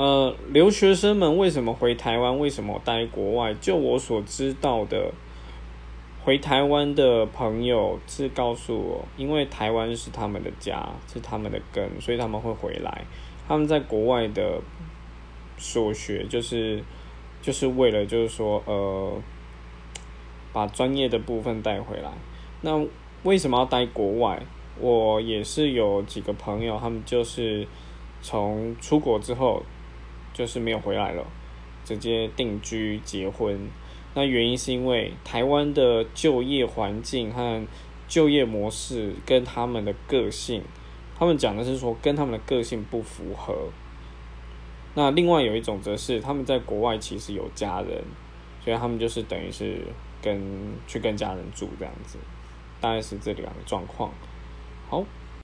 呃，留学生们为什么回台湾？为什么待国外？就我所知道的，回台湾的朋友是告诉我，因为台湾是他们的家，是他们的根，所以他们会回来。他们在国外的所学，就是就是为了，就是说，呃，把专业的部分带回来。那为什么要待国外？我也是有几个朋友，他们就是从出国之后。就是没有回来了，直接定居结婚。那原因是因为台湾的就业环境和就业模式跟他们的个性，他们讲的是说跟他们的个性不符合。那另外有一种则是他们在国外其实有家人，所以他们就是等于是跟去跟家人住这样子，大概是这两个状况。好。